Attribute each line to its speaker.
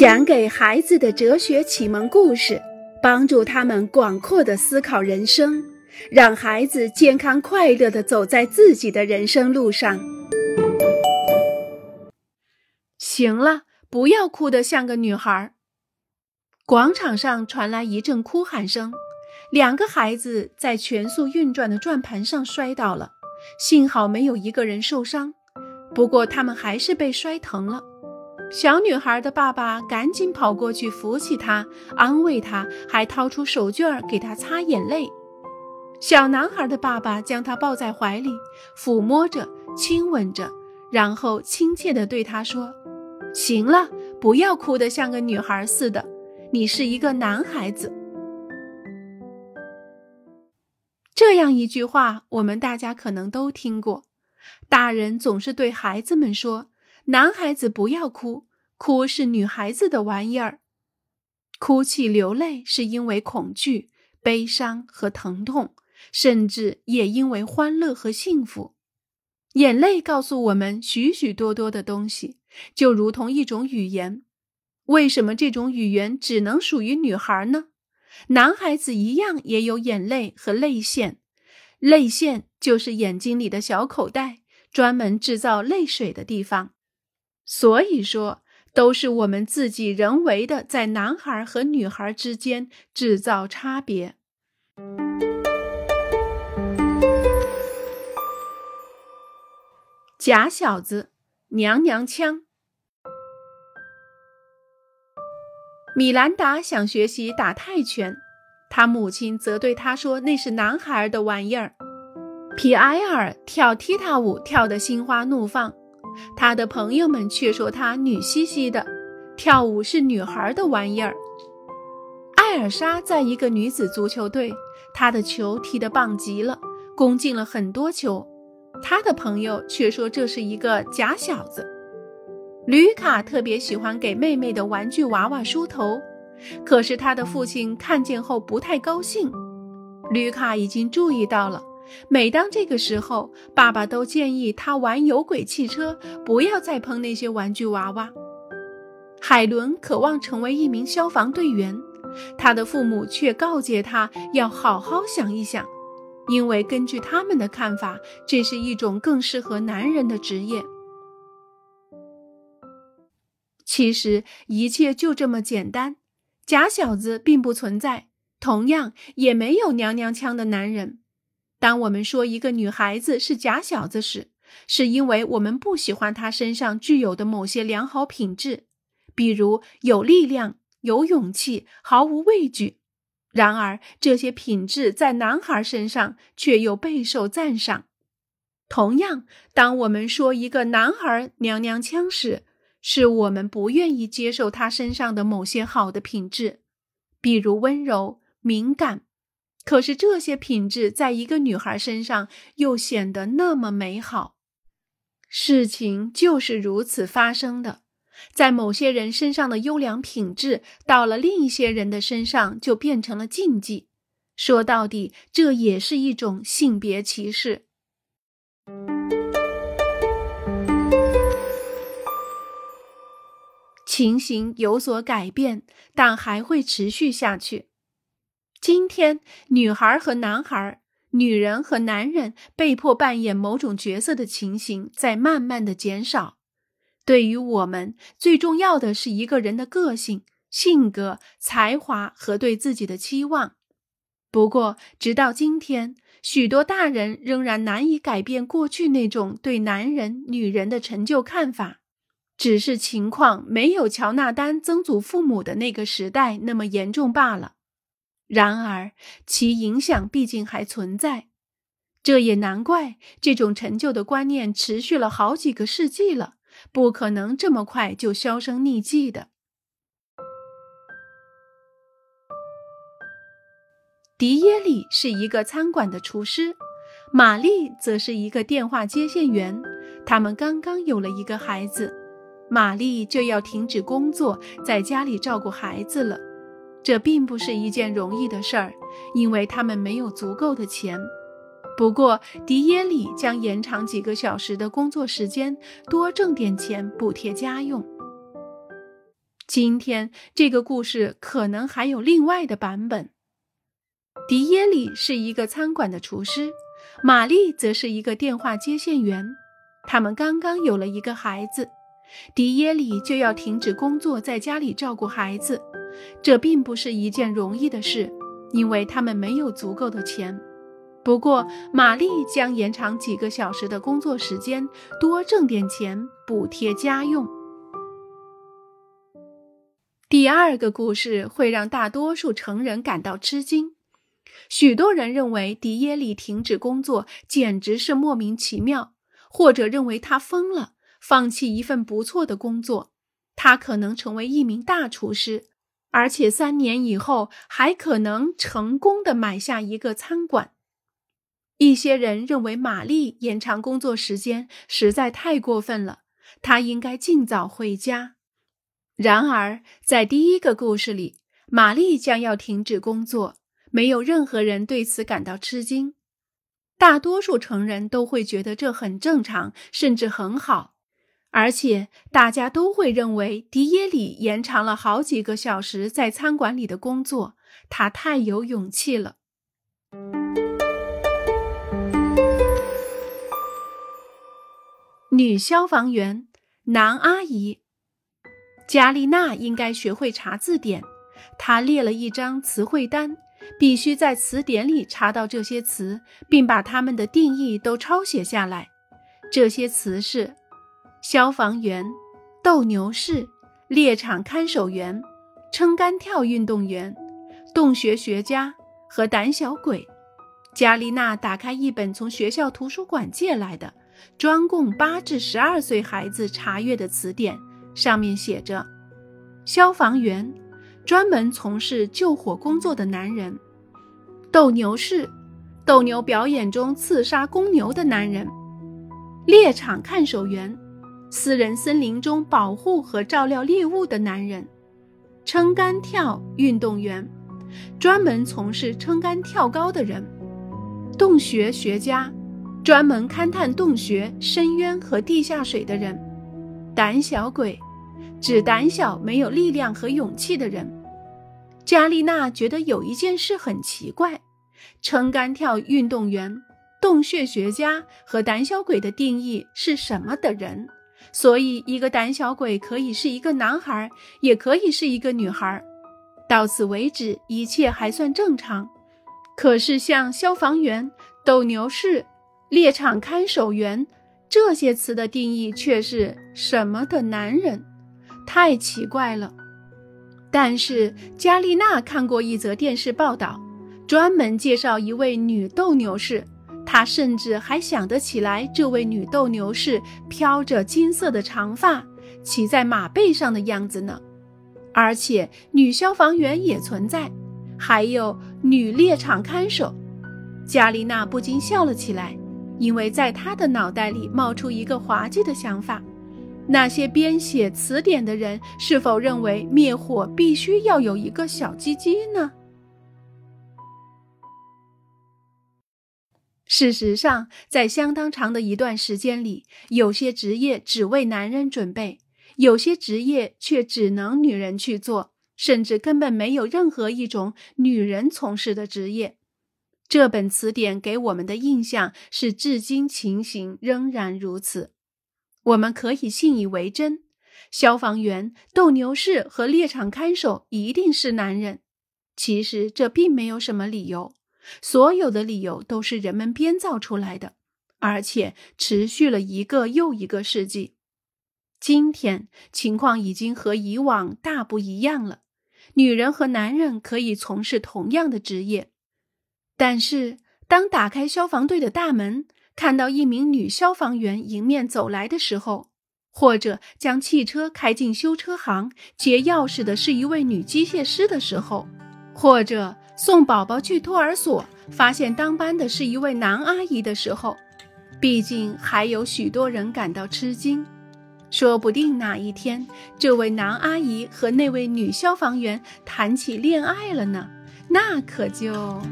Speaker 1: 讲给孩子的哲学启蒙故事，帮助他们广阔的思考人生，让孩子健康快乐的走在自己的人生路上。行了，不要哭得像个女孩。广场上传来一阵哭喊声，两个孩子在全速运转的转盘上摔倒了，幸好没有一个人受伤，不过他们还是被摔疼了。小女孩的爸爸赶紧跑过去扶起她，安慰她，还掏出手绢给她擦眼泪。小男孩的爸爸将她抱在怀里，抚摸着，亲吻着，然后亲切地对她说：“行了，不要哭得像个女孩似的，你是一个男孩子。”这样一句话，我们大家可能都听过。大人总是对孩子们说。男孩子不要哭，哭是女孩子的玩意儿。哭泣流泪是因为恐惧、悲伤和疼痛，甚至也因为欢乐和幸福。眼泪告诉我们许许多多的东西，就如同一种语言。为什么这种语言只能属于女孩呢？男孩子一样也有眼泪和泪腺，泪腺就是眼睛里的小口袋，专门制造泪水的地方。所以说，都是我们自己人为的在男孩和女孩之间制造差别。假小子，娘娘腔。米兰达想学习打泰拳，他母亲则对他说那是男孩的玩意儿。皮埃尔跳踢踏舞跳得心花怒放。他的朋友们却说他女兮兮的，跳舞是女孩的玩意儿。艾尔莎在一个女子足球队，她的球踢得棒极了，攻进了很多球。她的朋友却说这是一个假小子。吕卡特别喜欢给妹妹的玩具娃娃梳头，可是他的父亲看见后不太高兴。吕卡已经注意到了。每当这个时候，爸爸都建议他玩有轨汽车，不要再碰那些玩具娃娃。海伦渴望成为一名消防队员，他的父母却告诫他要好好想一想，因为根据他们的看法，这是一种更适合男人的职业。其实一切就这么简单，假小子并不存在，同样也没有娘娘腔的男人。当我们说一个女孩子是假小子时，是因为我们不喜欢她身上具有的某些良好品质，比如有力量、有勇气、毫无畏惧。然而，这些品质在男孩身上却又备受赞赏。同样，当我们说一个男孩娘娘腔时，是我们不愿意接受他身上的某些好的品质，比如温柔、敏感。可是这些品质在一个女孩身上又显得那么美好，事情就是如此发生的。在某些人身上的优良品质，到了另一些人的身上就变成了禁忌。说到底，这也是一种性别歧视。情形有所改变，但还会持续下去。今天，女孩和男孩、女人和男人被迫扮演某种角色的情形在慢慢的减少。对于我们，最重要的是一个人的个性、性格、才华和对自己的期望。不过，直到今天，许多大人仍然难以改变过去那种对男人、女人的成就看法，只是情况没有乔纳丹曾祖父母的那个时代那么严重罢了。然而，其影响毕竟还存在，这也难怪。这种陈旧的观念持续了好几个世纪了，不可能这么快就销声匿迹的。迪耶里是一个餐馆的厨师，玛丽则是一个电话接线员。他们刚刚有了一个孩子，玛丽就要停止工作，在家里照顾孩子了。这并不是一件容易的事儿，因为他们没有足够的钱。不过，迪耶里将延长几个小时的工作时间，多挣点钱补贴家用。今天这个故事可能还有另外的版本。迪耶里是一个餐馆的厨师，玛丽则是一个电话接线员。他们刚刚有了一个孩子，迪耶里就要停止工作，在家里照顾孩子。这并不是一件容易的事，因为他们没有足够的钱。不过，玛丽将延长几个小时的工作时间，多挣点钱补贴家用。第二个故事会让大多数成人感到吃惊。许多人认为迪耶里停止工作简直是莫名其妙，或者认为他疯了，放弃一份不错的工作。他可能成为一名大厨师，而且三年以后还可能成功的买下一个餐馆。一些人认为玛丽延长工作时间实在太过分了，她应该尽早回家。然而，在第一个故事里，玛丽将要停止工作，没有任何人对此感到吃惊。大多数成人都会觉得这很正常，甚至很好，而且大家都会认为迪耶里延长了好几个小时在餐馆里的工作，他太有勇气了。女消防员，男阿姨，加丽娜应该学会查字典。她列了一张词汇单，必须在词典里查到这些词，并把它们的定义都抄写下来。这些词是：消防员、斗牛士、猎场看守员、撑杆跳运动员、洞穴学家和胆小鬼。加丽娜打开一本从学校图书馆借来的。专供八至十二岁孩子查阅的词典，上面写着：“消防员，专门从事救火工作的男人；斗牛士，斗牛表演中刺杀公牛的男人；猎场看守员，私人森林中保护和照料猎物的男人；撑杆跳运动员，专门从事撑杆跳高的人；洞穴学家。”专门勘探洞穴、深渊和地下水的人，胆小鬼，指胆小、没有力量和勇气的人。加丽娜觉得有一件事很奇怪：撑杆跳运动员、洞穴学家和胆小鬼的定义是什么的人？所以，一个胆小鬼可以是一个男孩，也可以是一个女孩。到此为止，一切还算正常。可是，像消防员、斗牛士。猎场看守员这些词的定义却是什么的男人？太奇怪了。但是加丽娜看过一则电视报道，专门介绍一位女斗牛士。他甚至还想得起来，这位女斗牛士飘着金色的长发，骑在马背上的样子呢。而且女消防员也存在，还有女猎场看守。加丽娜不禁笑了起来。因为在他的脑袋里冒出一个滑稽的想法：那些编写词典的人是否认为灭火必须要有一个小鸡鸡呢？事实上，在相当长的一段时间里，有些职业只为男人准备，有些职业却只能女人去做，甚至根本没有任何一种女人从事的职业。这本词典给我们的印象是，至今情形仍然如此。我们可以信以为真。消防员、斗牛士和猎场看守一定是男人。其实这并没有什么理由，所有的理由都是人们编造出来的，而且持续了一个又一个世纪。今天情况已经和以往大不一样了，女人和男人可以从事同样的职业。但是，当打开消防队的大门，看到一名女消防员迎面走来的时候，或者将汽车开进修车行，接钥匙的是一位女机械师的时候，或者送宝宝去托儿所，发现当班的是一位男阿姨的时候，毕竟还有许多人感到吃惊。说不定哪一天，这位男阿姨和那位女消防员谈起恋爱了呢，那可就……